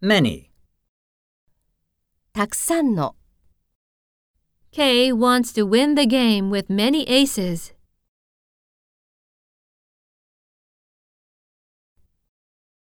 many, たくさんの、Kay wants to win the game with many aces.